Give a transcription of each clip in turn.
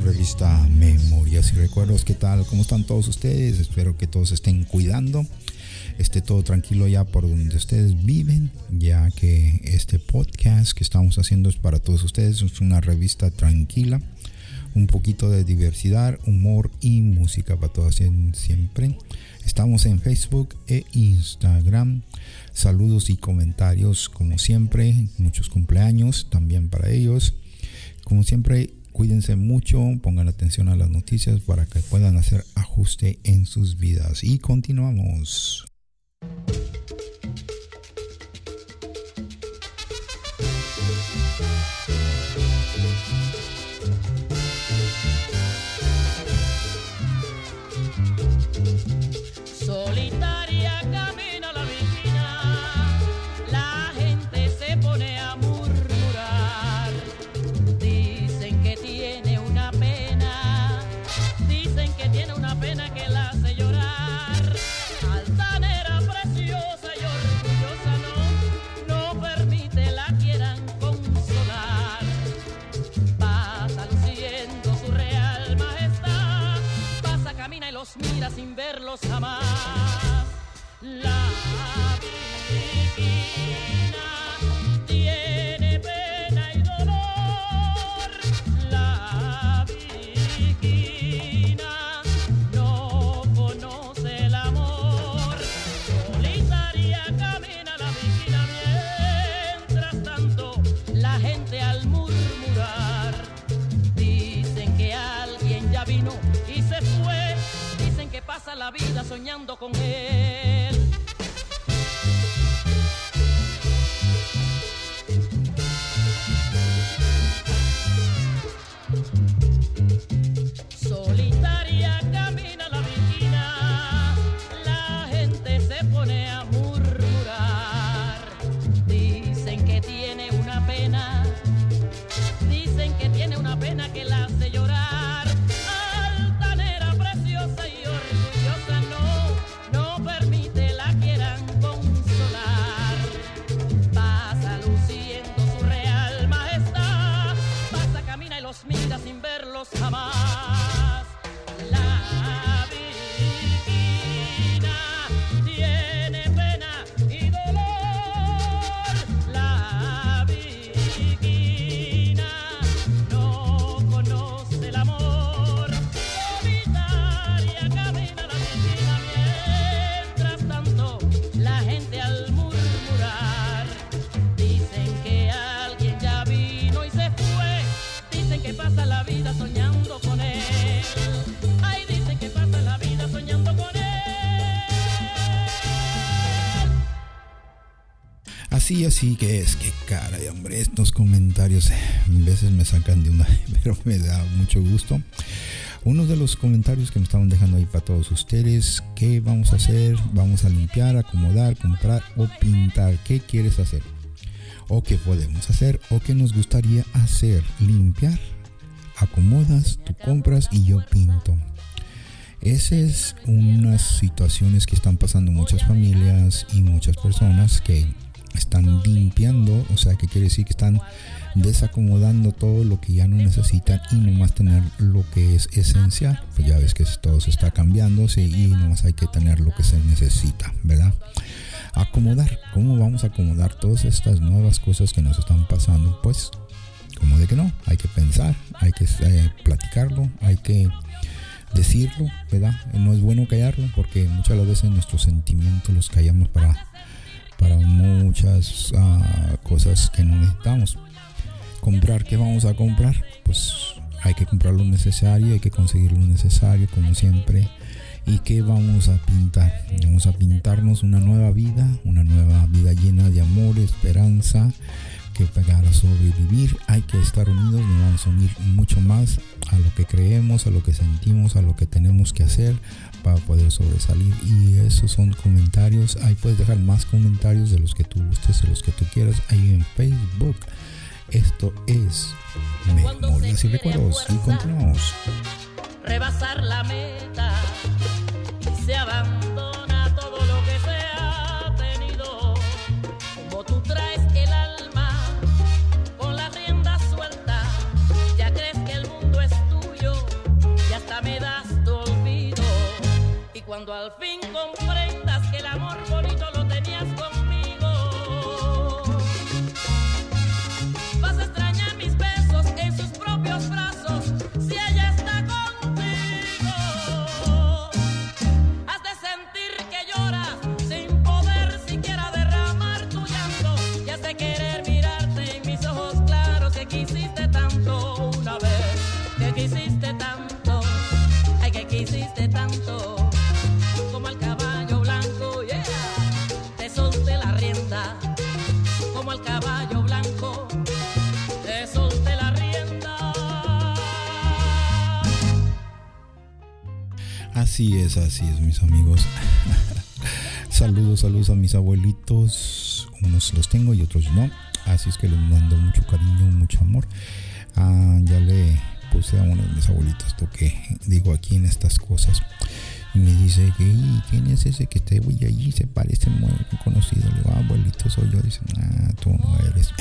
Revista Memorias y Recuerdos. ¿Qué tal? ¿Cómo están todos ustedes? Espero que todos estén cuidando, esté todo tranquilo ya por donde ustedes viven, ya que este podcast que estamos haciendo es para todos ustedes, es una revista tranquila, un poquito de diversidad, humor y música para todos siempre. Estamos en Facebook e Instagram. Saludos y comentarios como siempre, muchos cumpleaños también para ellos. Como siempre, cuídense mucho, pongan atención a las noticias para que puedan hacer ajuste en sus vidas. Y continuamos. Jamás. La la vida soñando con él. Así que es, que cara de hombre, estos comentarios a veces me sacan de una, pero me da mucho gusto. Uno de los comentarios que me estaban dejando ahí para todos ustedes, ¿qué vamos a hacer? Vamos a limpiar, acomodar, comprar o pintar. ¿Qué quieres hacer? ¿O qué podemos hacer? ¿O qué nos gustaría hacer? Limpiar, acomodas, tú compras y yo pinto. Esas es unas situaciones que están pasando muchas familias y muchas personas que están limpiando, o sea, que quiere decir que están desacomodando todo lo que ya no necesitan y nomás tener lo que es esencial. Pues ya ves que todo se está cambiando sí, y nomás hay que tener lo que se necesita, ¿verdad? acomodar. ¿Cómo vamos a acomodar todas estas nuevas cosas que nos están pasando? Pues, como de que no, hay que pensar, hay que eh, platicarlo, hay que decirlo, ¿verdad? No es bueno callarlo porque muchas de las veces nuestros sentimientos los callamos para, para muchas ah, cosas que no necesitamos. Comprar, ¿qué vamos a comprar? Pues hay que comprar lo necesario, hay que conseguir lo necesario, como siempre. ¿Y qué vamos a pintar? Vamos a pintarnos una nueva vida, una nueva vida llena de amor, esperanza, que para sobrevivir hay que estar unidos, nos vamos a unir mucho más a lo que creemos, a lo que sentimos, a lo que tenemos que hacer para poder sobresalir. Y esos son comentarios, ahí puedes dejar más comentarios de los que tú gustes, de los que tú quieras, ahí en Facebook. Esto es Memorias y Recuerdos y continuamos. rebasar la meta y se abandona Así es, así es, mis amigos. saludos, saludos a mis abuelitos. Unos los tengo y otros no. Así es que les mando mucho cariño, mucho amor. Ah, ya le puse a uno de mis abuelitos esto que digo aquí en estas cosas. Y me dice que "Y, quién es ese que te voy allí se parece muy conocido. Le digo, "Ah, abuelito soy yo. Dice, ah, tú no eres.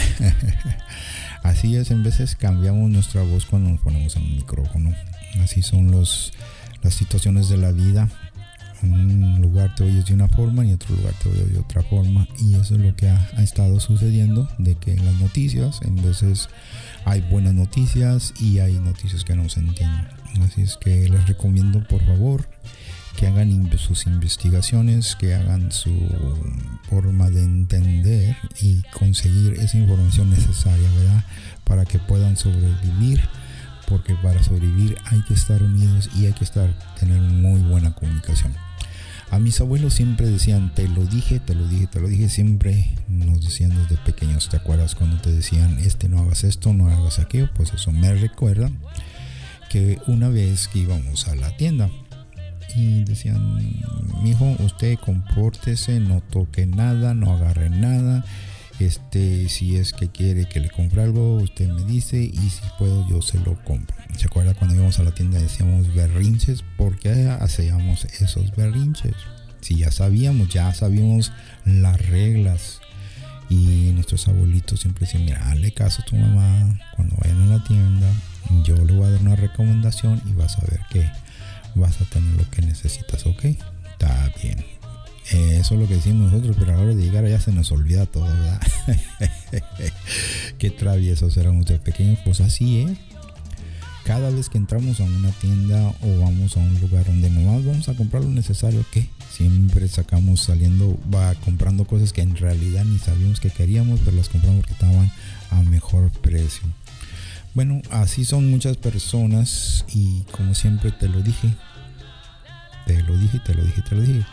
Así es, en veces cambiamos nuestra voz cuando nos ponemos en un micrófono. Así son los las situaciones de la vida. En un lugar te oyes de una forma y en otro lugar te oyes de otra forma. Y eso es lo que ha, estado sucediendo, de que en las noticias en veces hay buenas noticias y hay noticias que no se entienden. Así es que les recomiendo por favor que hagan sus investigaciones, que hagan su forma de entender y conseguir esa información necesaria, ¿verdad? Para que puedan sobrevivir porque para sobrevivir hay que estar unidos y hay que estar tener muy buena comunicación. A mis abuelos siempre decían, te lo dije, te lo dije, te lo dije, siempre nos decían desde pequeños, ¿te acuerdas cuando te decían, este no hagas esto, no hagas aquello? Pues eso me recuerda que una vez que íbamos a la tienda y decían, mijo, usted compórtese, no toque nada, no agarre nada, este, si es que quiere que le compre algo, usted me dice y si puedo yo se lo compro. ¿Se acuerda cuando íbamos a la tienda decíamos berrinches? ¿Por qué hacíamos esos berrinches? Si ya sabíamos, ya sabíamos las reglas. Y nuestros abuelitos siempre decían, mira, hazle caso a tu mamá cuando vayan a la tienda. Yo le voy a dar una recomendación y vas a ver que vas a tener lo que necesitas, ¿ok? Está bien. Eh, Eso es lo que decimos nosotros, pero a la hora de llegar allá se nos olvida todo, ¿verdad? Qué traviesos éramos de pequeños, pues así es. Cada vez que entramos a una tienda o vamos a un lugar donde nomás vamos a comprar lo necesario, que siempre sacamos saliendo, va comprando cosas que en realidad ni sabíamos que queríamos, pero las compramos porque estaban a mejor precio. Bueno, así son muchas personas y como siempre te lo dije, te lo dije, te lo dije, te lo dije.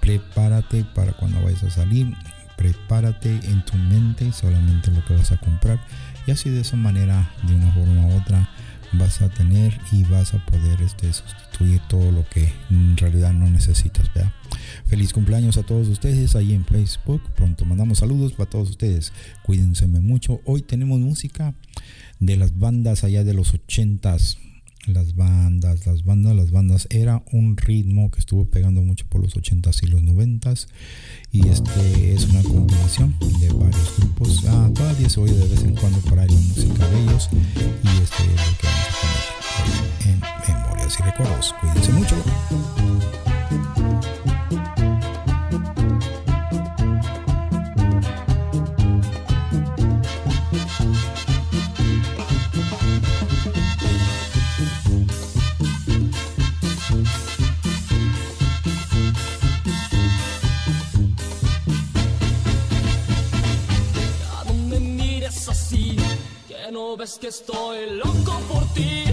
Prepárate para cuando vayas a salir, prepárate en tu mente solamente lo que vas a comprar y así de esa manera, de una forma u otra, vas a tener y vas a poder este, sustituir todo lo que en realidad no necesitas. Feliz cumpleaños a todos ustedes ahí en Facebook. Pronto mandamos saludos para todos ustedes. Cuídense mucho. Hoy tenemos música de las bandas allá de los ochentas. Las bandas, las bandas, las bandas. Era un ritmo que estuvo pegando mucho por los ochentas y los noventas. Y este es una combinación de varios grupos. Ah, todavía se oye de vez en cuando por ahí la música de ellos. Y este es lo que vamos a poner en Memorias y Recuerdos. Cuídense mucho. no ves que estoy loco por ti?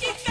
Get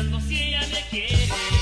pensando si ella me quiere.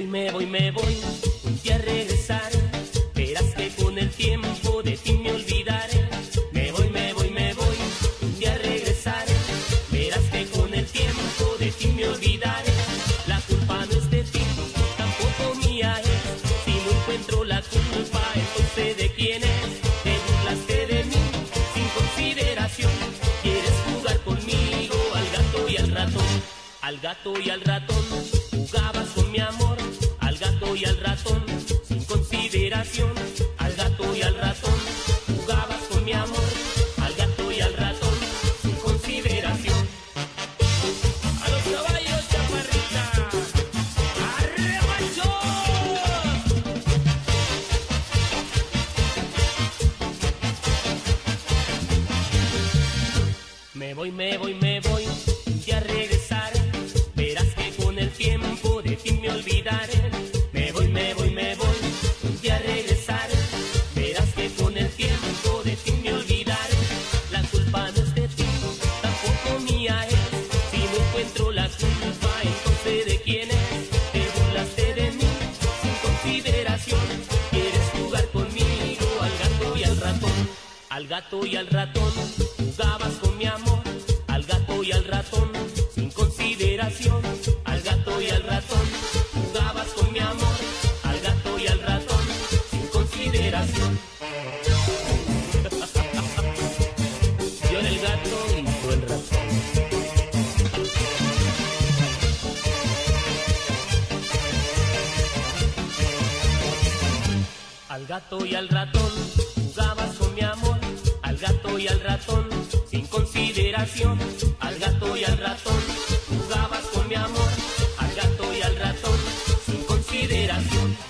voy, me voy, me voy. Al gato y al ratón jugabas con mi amor. Al gato y al ratón sin consideración. Al gato y al ratón jugabas con mi amor. Al gato y al ratón sin consideración. Yo era el gato y tú el ratón. Al gato y al ratón jugabas con mi amor al gato y al ratón, sin consideración, al gato y al ratón, jugabas con mi amor, al gato y al ratón, sin consideración.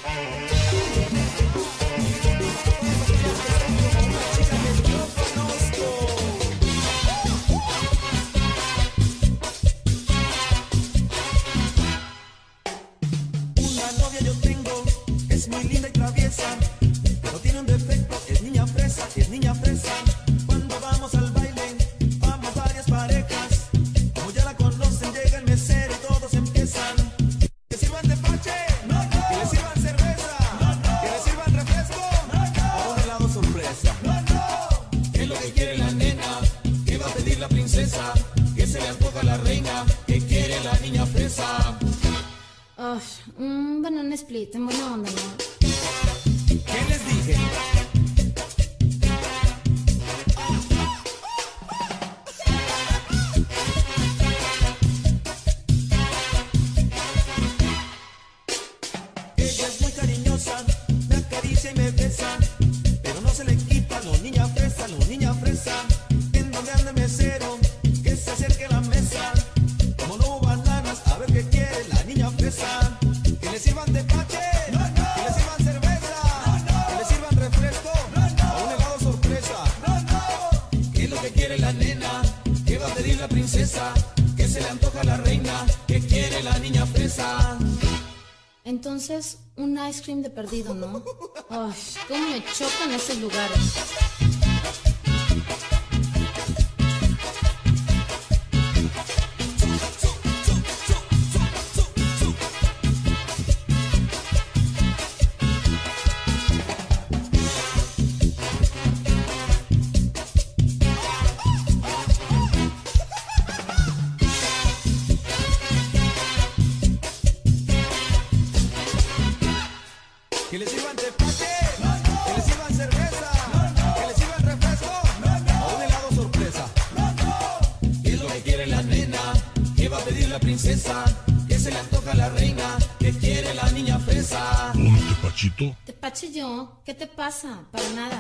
veces un ice cream de perdido, ¿no? Ay, cómo me chocan esos lugares. se le antoja la reina, que quiere la niña fresa. ¿Un tepachito? Tepache yo, ¿qué te pasa? Para nada.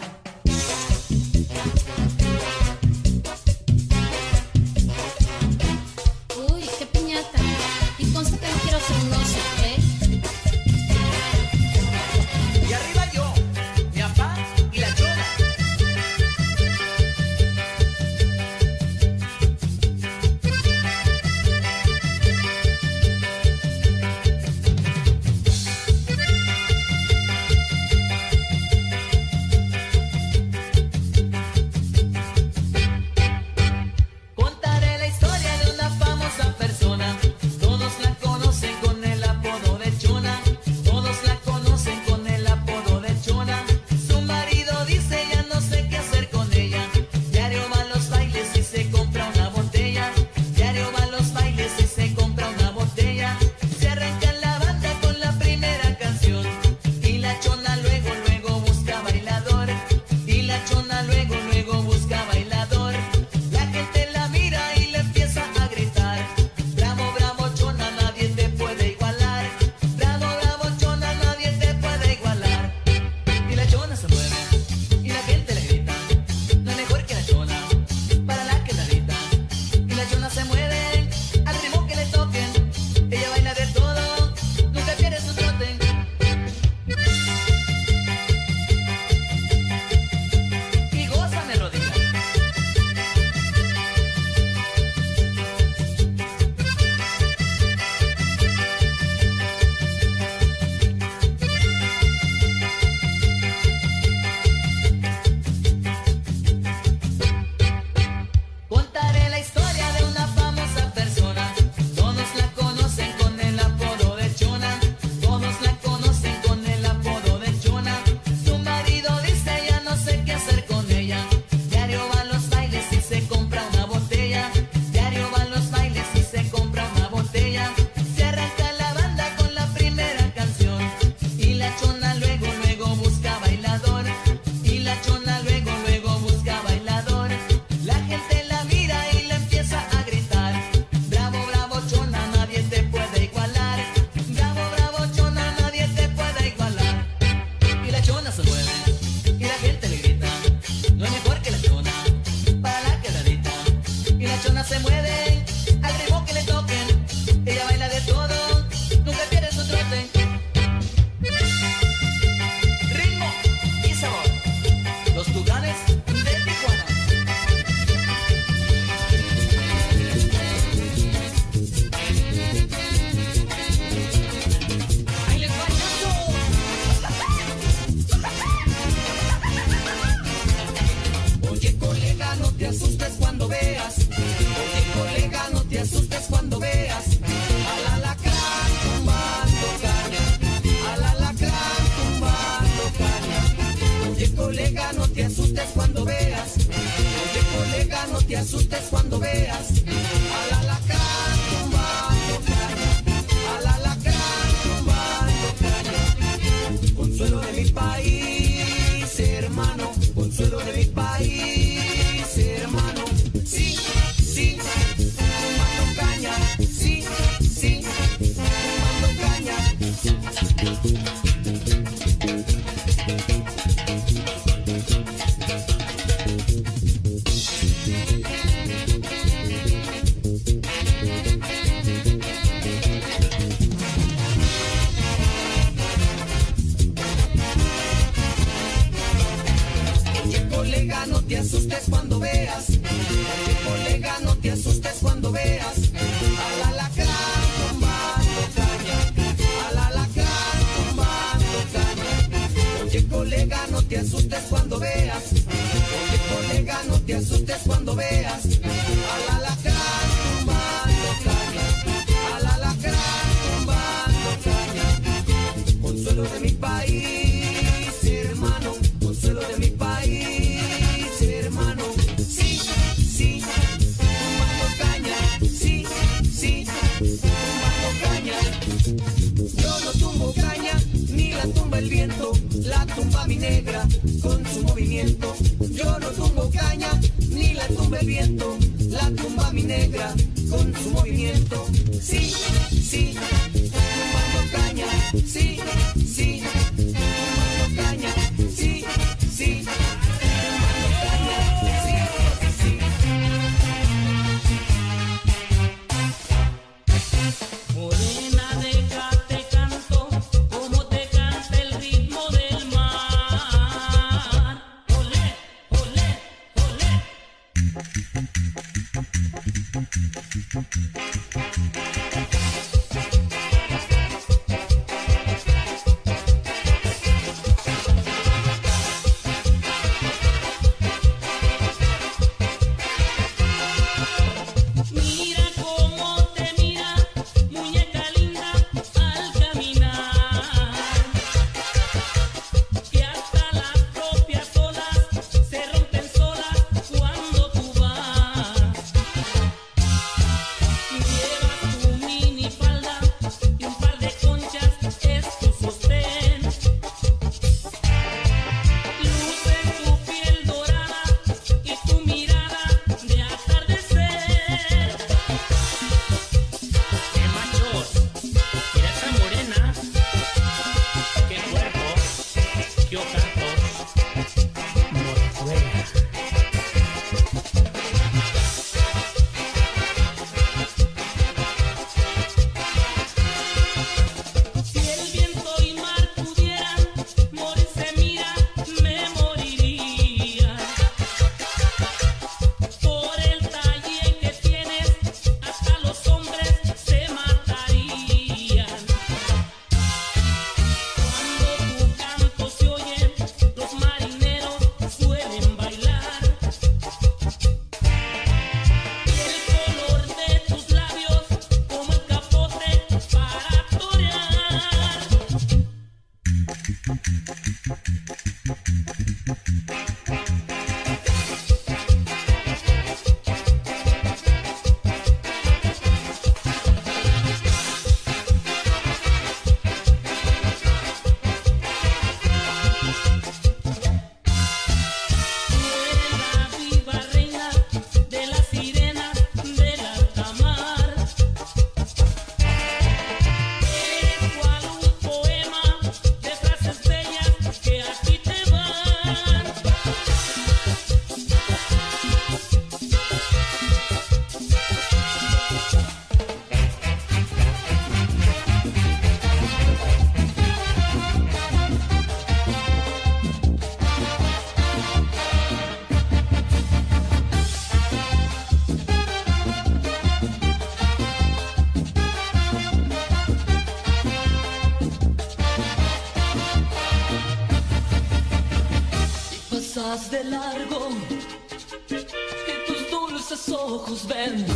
then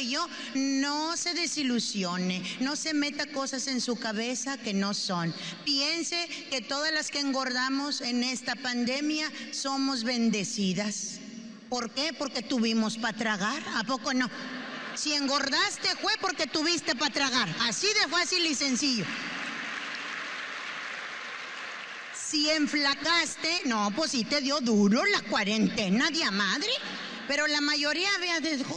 que yo, no se desilusione. No se meta cosas en su cabeza que no son. Piense que todas las que engordamos en esta pandemia somos bendecidas. ¿Por qué? Porque tuvimos para tragar. ¿A poco no? Si engordaste fue porque tuviste para tragar. Así de fácil y sencillo. Si enflacaste, no, pues sí te dio duro la cuarentena de madre. Pero la mayoría,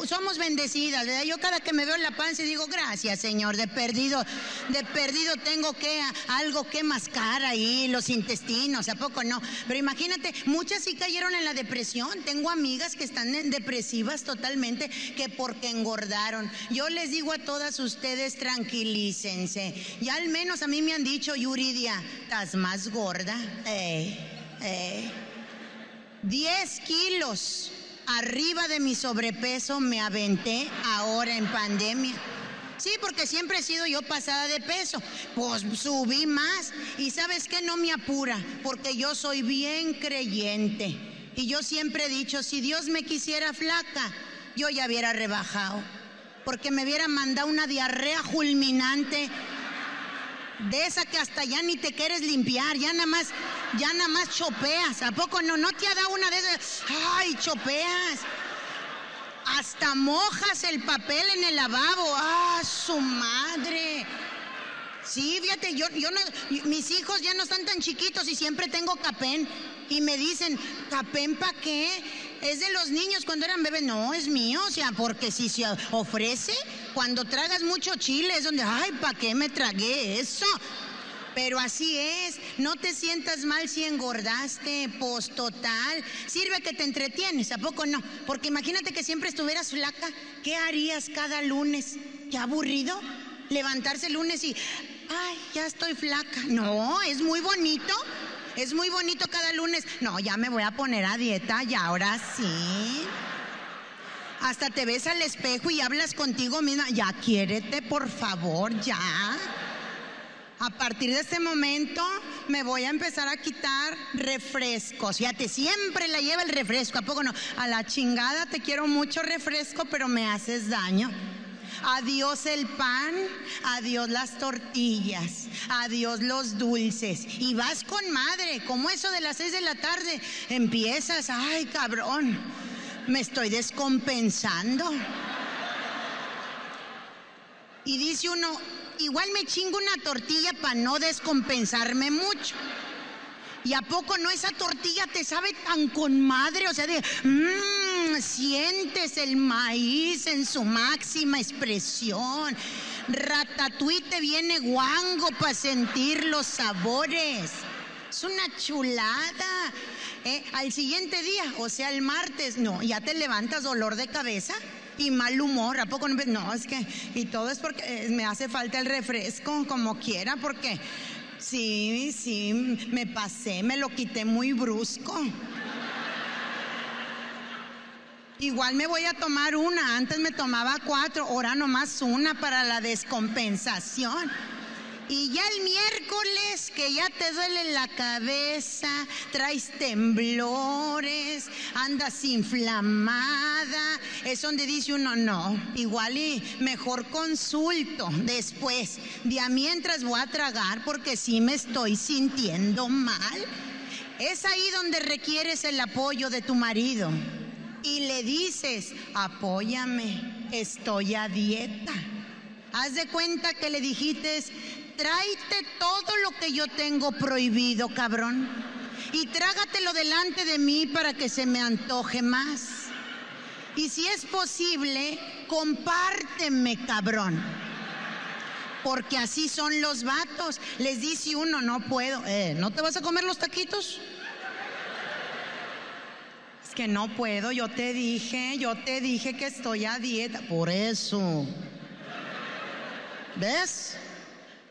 somos bendecidas. Yo cada que me veo en la panza digo, gracias, Señor, de perdido, de perdido tengo que algo que mascar ahí, los intestinos, ¿a poco no? Pero imagínate, muchas sí cayeron en la depresión. Tengo amigas que están depresivas totalmente, que porque engordaron. Yo les digo a todas ustedes, tranquilícense. Ya al menos a mí me han dicho, Yuridia, estás más gorda. Eh, eh. 10 kilos arriba de mi sobrepeso me aventé ahora en pandemia. Sí, porque siempre he sido yo pasada de peso. Pues subí más. Y sabes qué, no me apura, porque yo soy bien creyente. Y yo siempre he dicho, si Dios me quisiera flaca, yo ya hubiera rebajado. Porque me hubiera mandado una diarrea fulminante de esa que hasta ya ni te quieres limpiar, ya nada más, ya nada más chopeas. ¿A poco no? ¿No te ha dado una de esas? ¡Ay, chopeas! Hasta mojas el papel en el lavabo. ¡Ah, su madre! Sí, fíjate, yo, yo no, mis hijos ya no están tan chiquitos y siempre tengo capén. Y me dicen, ¿capén para qué? Es de los niños cuando eran bebés. No, es mío, o sea, porque si se ofrece, cuando tragas mucho chile es donde, ay, ¿para qué me tragué eso? Pero así es, no te sientas mal si engordaste, pues total. Sirve que te entretienes, ¿a poco no? Porque imagínate que siempre estuvieras flaca, ¿qué harías cada lunes? ¿Qué aburrido? Levantarse el lunes y, ay, ya estoy flaca. No, es muy bonito. Es muy bonito cada lunes. No, ya me voy a poner a dieta y ahora sí. Hasta te ves al espejo y hablas contigo misma. Ya quiérete, por favor, ya. A partir de este momento me voy a empezar a quitar refrescos. Fíjate, siempre la lleva el refresco, ¿a poco no? A la chingada te quiero mucho refresco, pero me haces daño. Adiós el pan, adiós las tortillas, adiós los dulces. Y vas con madre, como eso de las seis de la tarde, empiezas, ay cabrón, me estoy descompensando. Y dice uno, igual me chingo una tortilla para no descompensarme mucho. ¿Y a poco no esa tortilla te sabe tan con madre? O sea, de, mmm, sientes el maíz en su máxima expresión. Ratatouille te viene guango para sentir los sabores. Es una chulada. Eh, al siguiente día, o sea, el martes, no, ya te levantas dolor de cabeza y mal humor. ¿A poco no? No, es que, y todo es porque eh, me hace falta el refresco, como quiera, porque sí, sí, me pasé, me lo quité muy brusco. Igual me voy a tomar una, antes me tomaba cuatro, ahora nomás una para la descompensación. Y ya el miércoles que ya te duele la cabeza, traes temblores, andas inflamada, es donde dice uno, no, igual y mejor consulto después. De mientras voy a tragar porque sí me estoy sintiendo mal. Es ahí donde requieres el apoyo de tu marido. Y le dices, apóyame, estoy a dieta. Haz de cuenta que le dijiste, tráete todo lo que yo tengo prohibido, cabrón. Y trágatelo delante de mí para que se me antoje más. Y si es posible, compárteme, cabrón. Porque así son los vatos. Les dice uno, no puedo. Eh, ¿No te vas a comer los taquitos? Es que no puedo, yo te dije, yo te dije que estoy a dieta. Por eso. ¿Ves?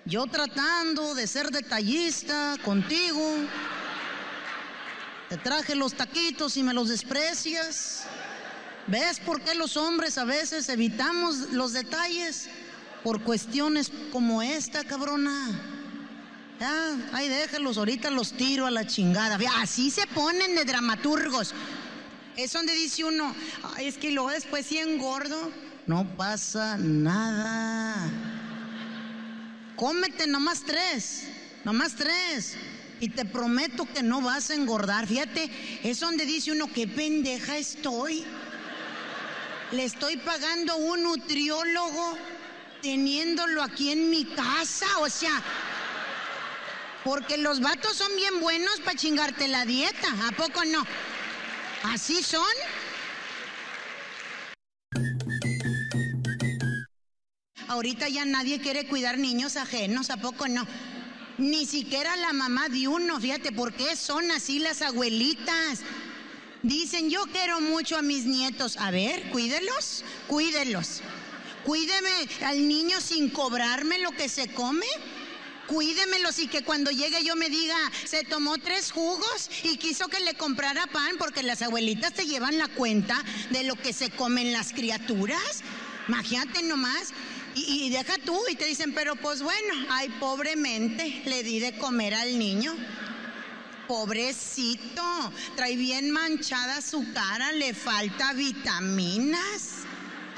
Yo tratando de ser detallista contigo. Te traje los taquitos y me los desprecias. ¿Ves por qué los hombres a veces evitamos los detalles? Por cuestiones como esta, cabrona. Ya, ahí déjalos, ahorita los tiro a la chingada. Así se ponen de dramaturgos. Es donde dice uno, "Ay, es que luego después si engordo, no pasa nada. Cómete nomás tres, nomás tres. Y te prometo que no vas a engordar. Fíjate, es donde dice uno, qué pendeja estoy. Le estoy pagando un nutriólogo teniéndolo aquí en mi casa. O sea, porque los vatos son bien buenos para chingarte la dieta. ¿A poco no? ¿Así son? Ahorita ya nadie quiere cuidar niños ajenos, ¿a poco no? Ni siquiera la mamá de uno, fíjate, ¿por qué son así las abuelitas? Dicen, yo quiero mucho a mis nietos. A ver, cuídelos, cuídelos. Cuídeme al niño sin cobrarme lo que se come. Cuídemelos y que cuando llegue yo me diga, se tomó tres jugos y quiso que le comprara pan porque las abuelitas te llevan la cuenta de lo que se comen las criaturas. Imagínate nomás. Y, deja tú y te dicen, pero pues bueno, ay, pobremente le di de comer al niño. Pobrecito, trae bien manchada su cara, le falta vitaminas.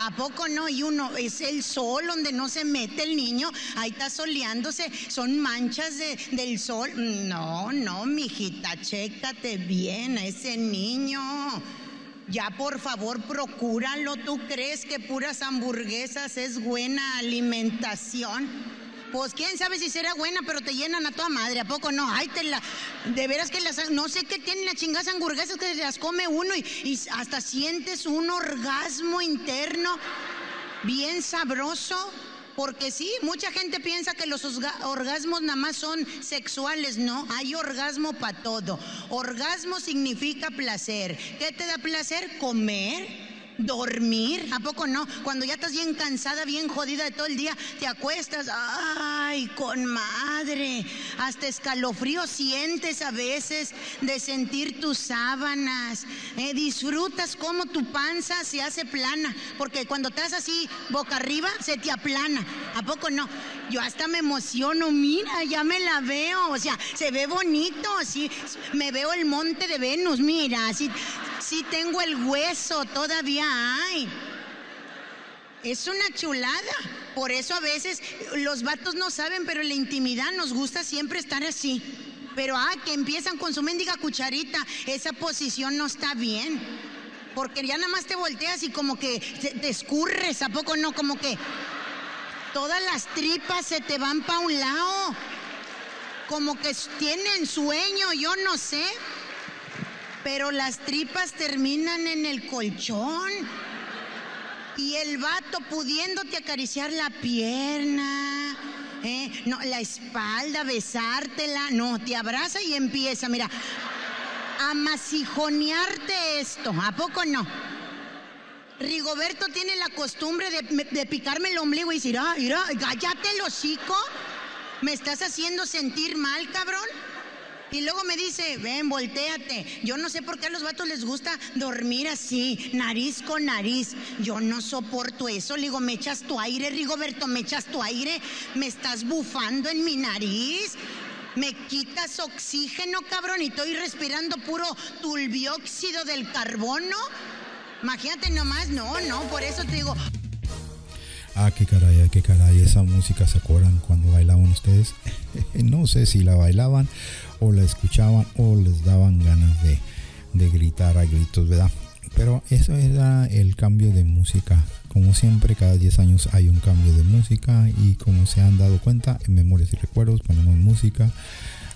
¿A poco no? Y uno, es el sol donde no se mete el niño, ahí está soleándose, son manchas de- del sol. No, no, mijita, chécate bien a ese niño. Ya por favor, procúralo. ¿Tú crees que puras hamburguesas es buena alimentación? Pues quién sabe si será buena, pero te llenan a toda madre, ¿a poco no? Ay, te la. De veras que las. No sé qué tienen las chingadas hamburguesas que las come uno y, y hasta sientes un orgasmo interno bien sabroso. Porque sí, mucha gente piensa que los orgasmos nada más son sexuales, no, hay orgasmo para todo. Orgasmo significa placer. ¿Qué te da placer? Comer. Dormir, ¿a poco no? Cuando ya estás bien cansada, bien jodida de todo el día, te acuestas, ay, con madre, hasta escalofrío sientes a veces de sentir tus sábanas, Eh, disfrutas cómo tu panza se hace plana, porque cuando estás así boca arriba se te aplana, ¿a poco no? Yo hasta me emociono, mira, ya me la veo, o sea, se ve bonito, así, me veo el monte de Venus, mira, así, sí tengo el hueso, todavía hay. Es una chulada. Por eso a veces los vatos no saben, pero en la intimidad nos gusta siempre estar así. Pero ah, que empiezan con su mendiga cucharita, esa posición no está bien. Porque ya nada más te volteas y como que te, escurres, ¿a poco no? Como que todas las tripas se te van para un lado. Como que tienen sueño, yo no sé. Pero las tripas terminan en el colchón. Y el vato pudiéndote acariciar la pierna, ¿eh? no, la espalda, besártela, no, te abraza y empieza, mira, a masijonearte esto, ¿a poco no? Rigoberto tiene la costumbre de, picarme el ombligo y decir, ah, mira, cállate el hocico, me estás haciendo sentir mal, cabrón. Y luego me dice, ven, volteate. Yo no sé por qué a los vatos les gusta dormir así, nariz con nariz. Yo no soporto eso. Le digo, me echas tu aire, Rigoberto, me echas tu aire. Me estás bufando en mi nariz. Me quitas oxígeno, cabrón, y estoy respirando puro tulbióxido del carbono. Imagínate nomás, no, no, por eso te digo, Ah, qué caray, ah, qué caray, esa música se acuerdan cuando bailaban ustedes. no sé si la bailaban o la escuchaban o les daban ganas de, de gritar a gritos, ¿verdad? Pero eso era el cambio de música. Como siempre, cada 10 años hay un cambio de música y como se han dado cuenta, en Memorias y Recuerdos ponemos música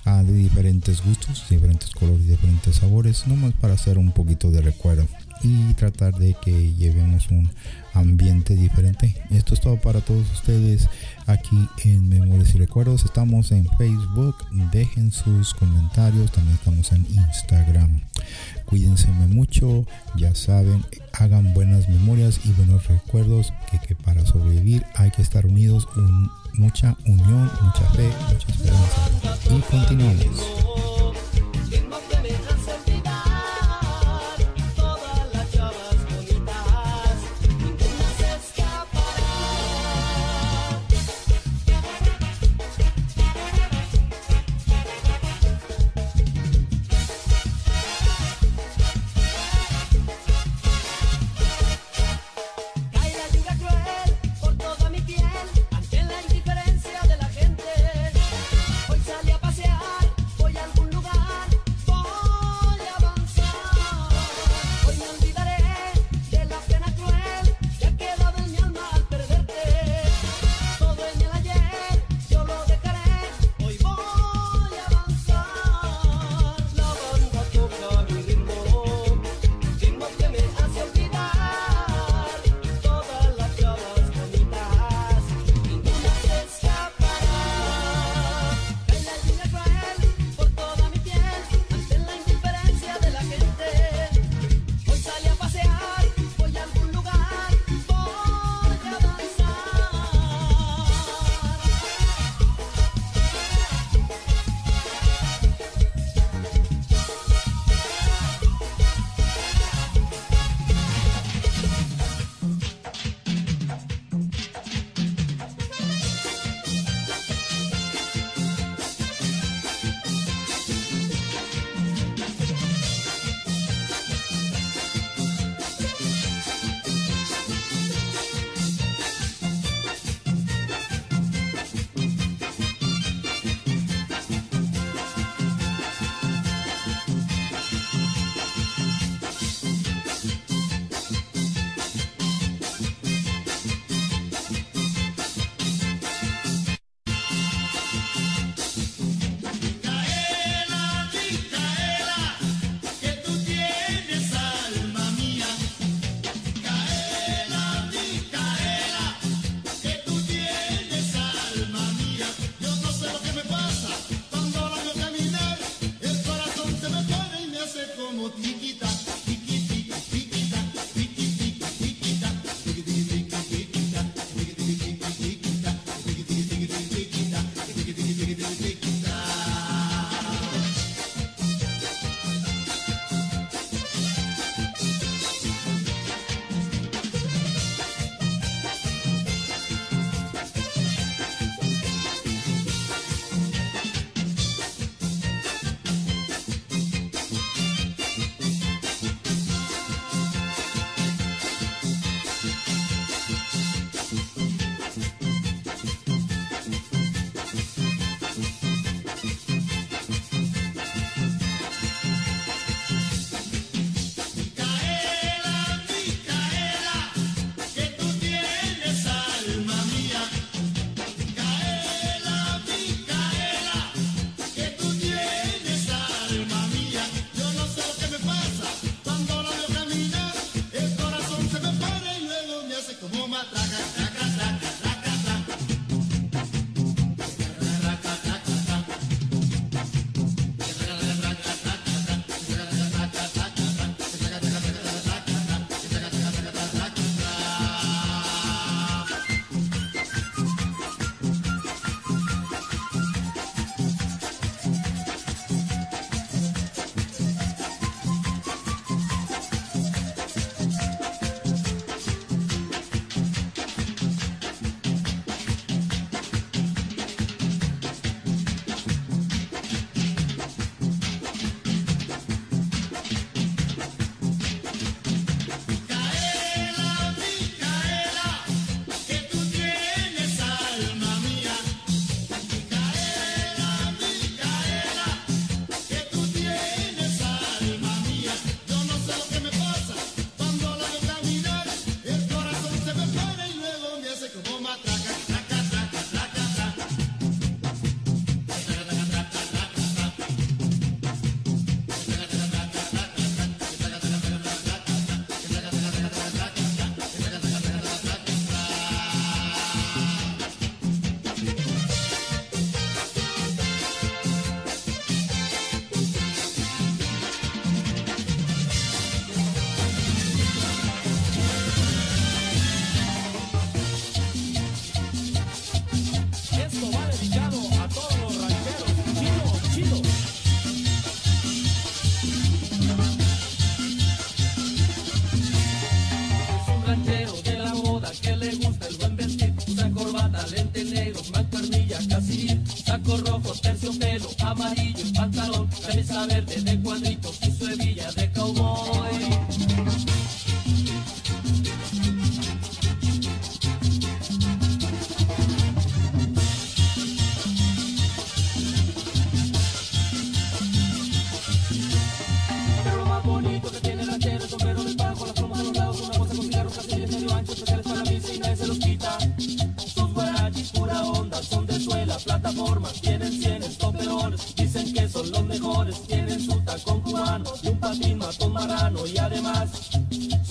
ah, de diferentes gustos, diferentes colores, diferentes sabores, nomás para hacer un poquito de recuerdo y tratar de que llevemos un ambiente diferente. Esto es todo para todos ustedes aquí en Memorias y Recuerdos. Estamos en Facebook, dejen sus comentarios, también estamos en Instagram. Cuídense mucho, ya saben, hagan buenas memorias y buenos recuerdos, que, para sobrevivir hay que estar unidos, un- mucha unión, mucha fe, mucha esperanza. Y continuamos.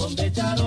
Son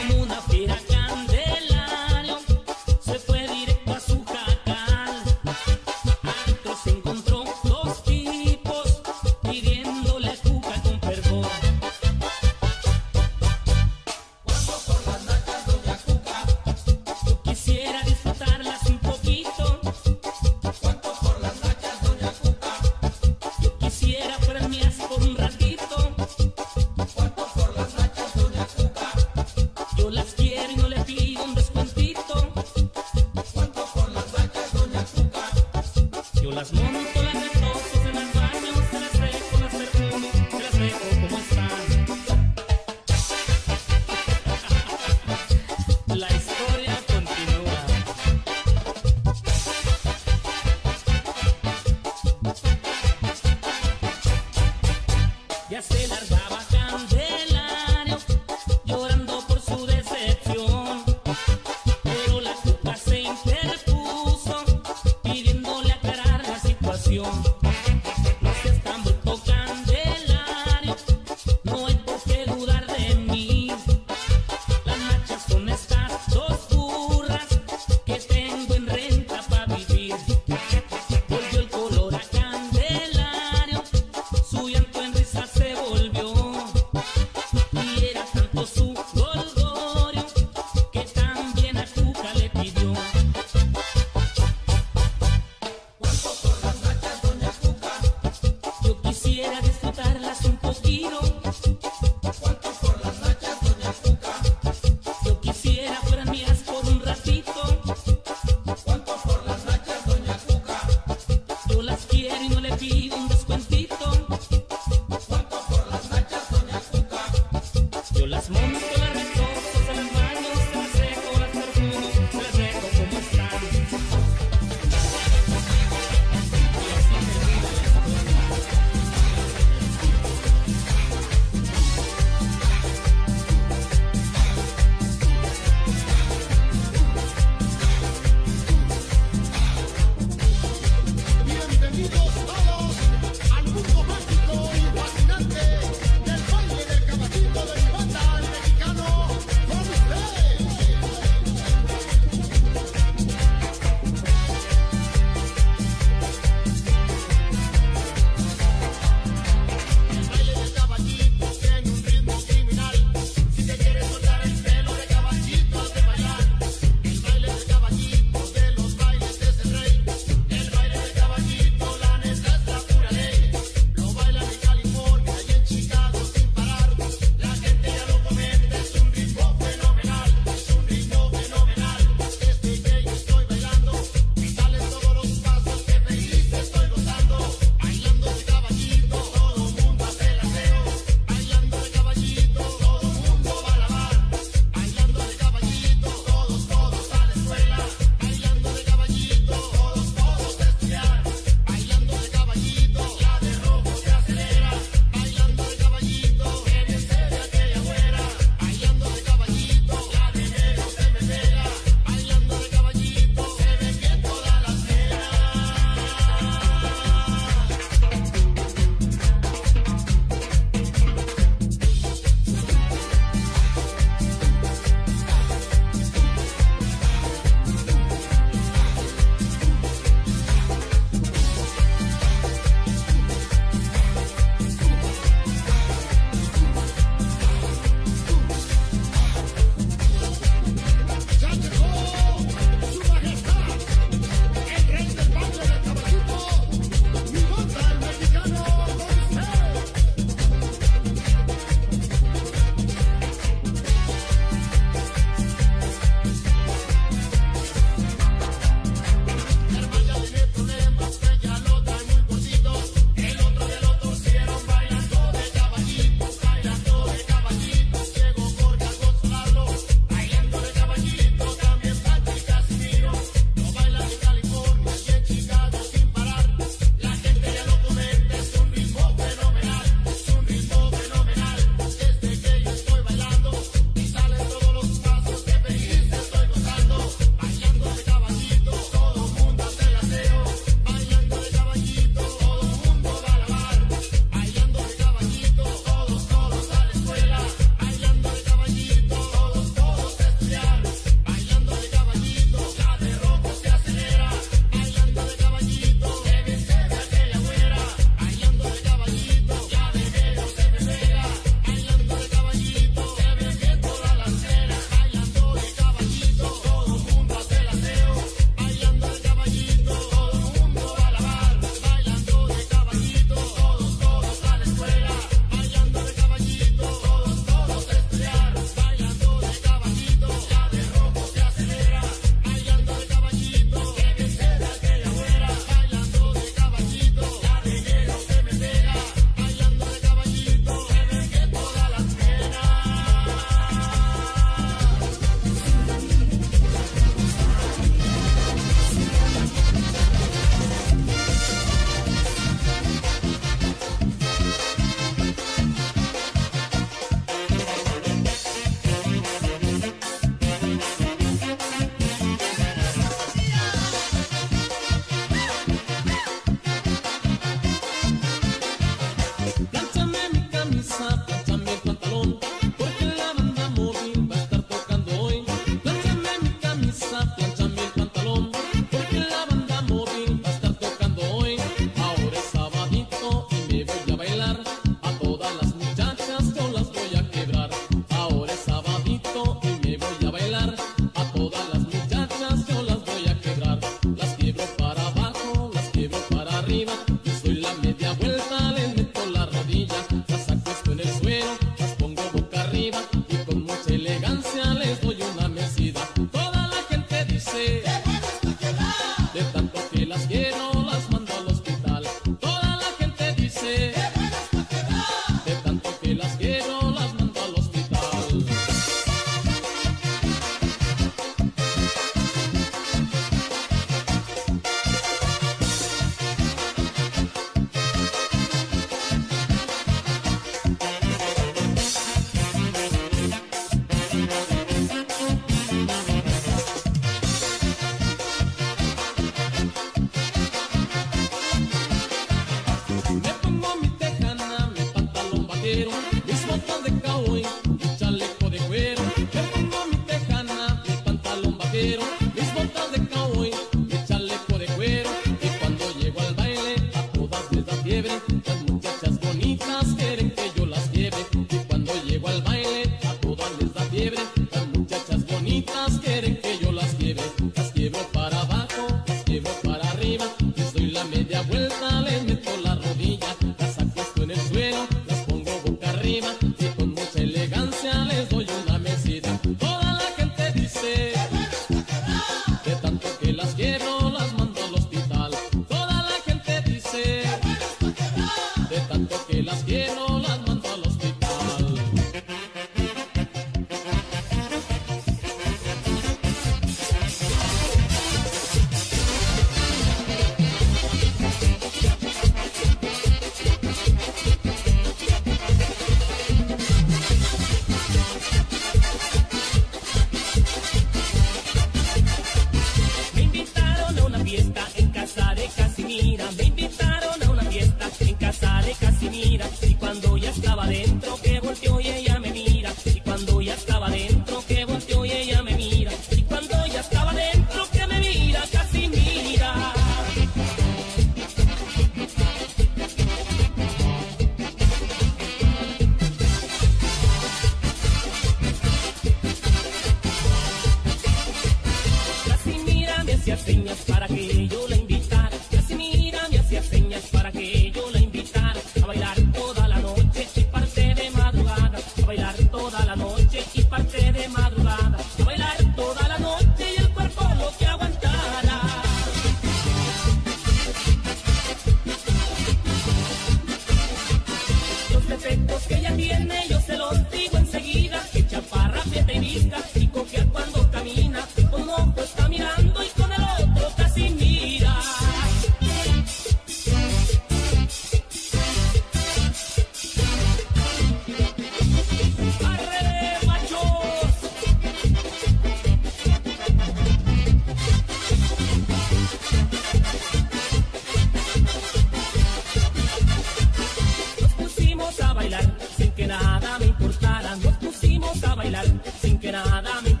sin que nada me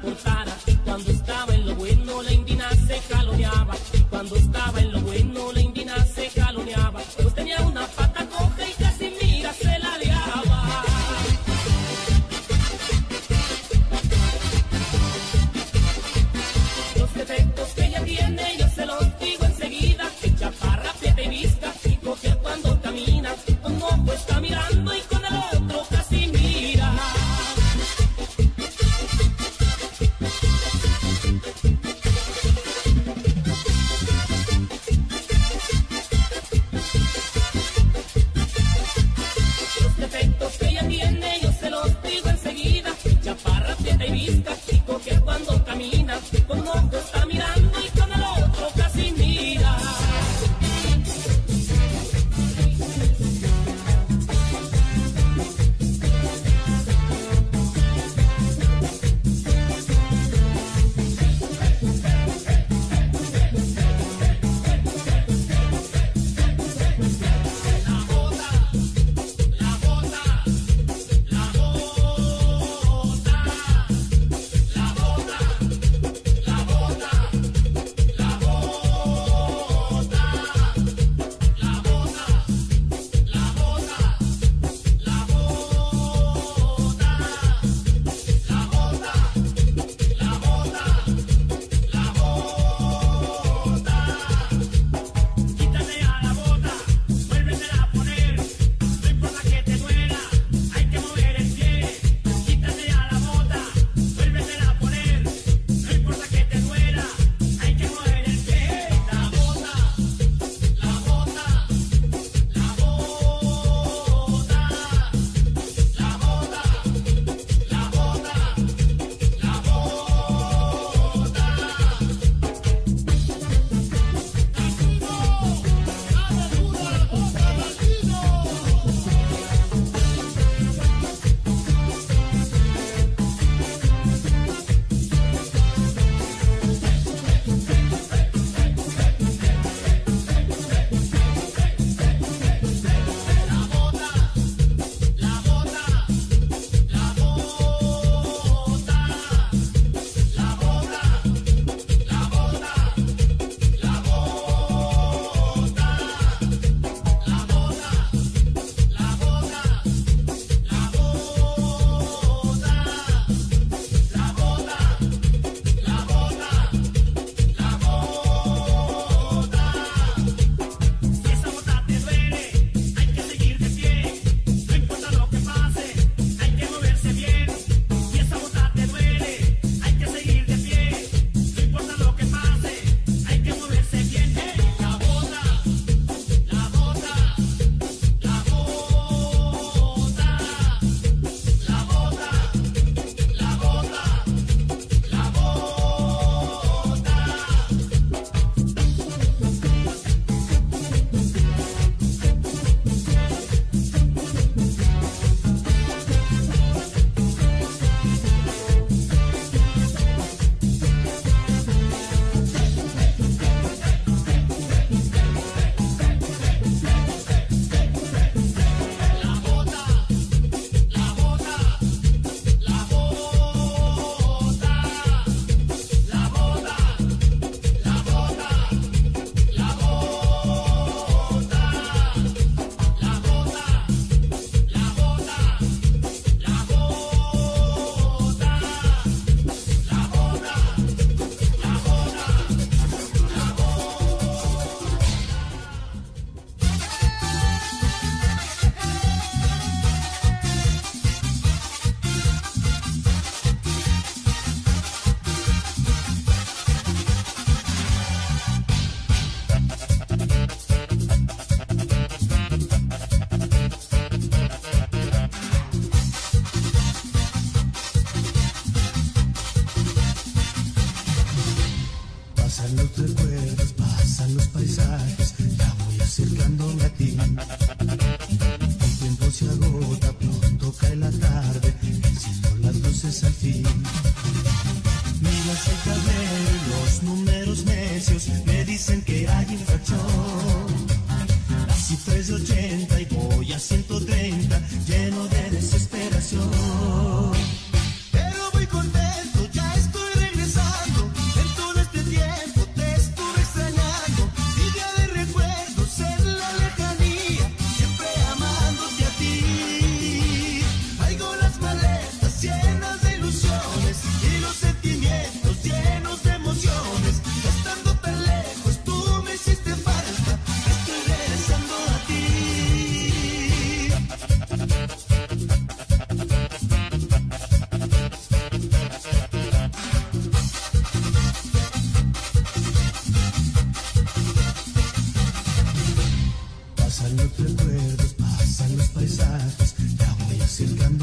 El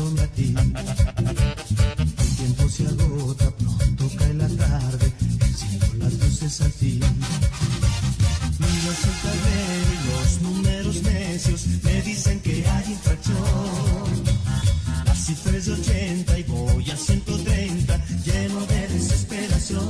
tiempo se agota, pronto cae la tarde, enciendo las luces al fin. Miro el tablero y los números necios me dicen que hay infracción. La cifra es de 80 y voy a 130, lleno de desesperación.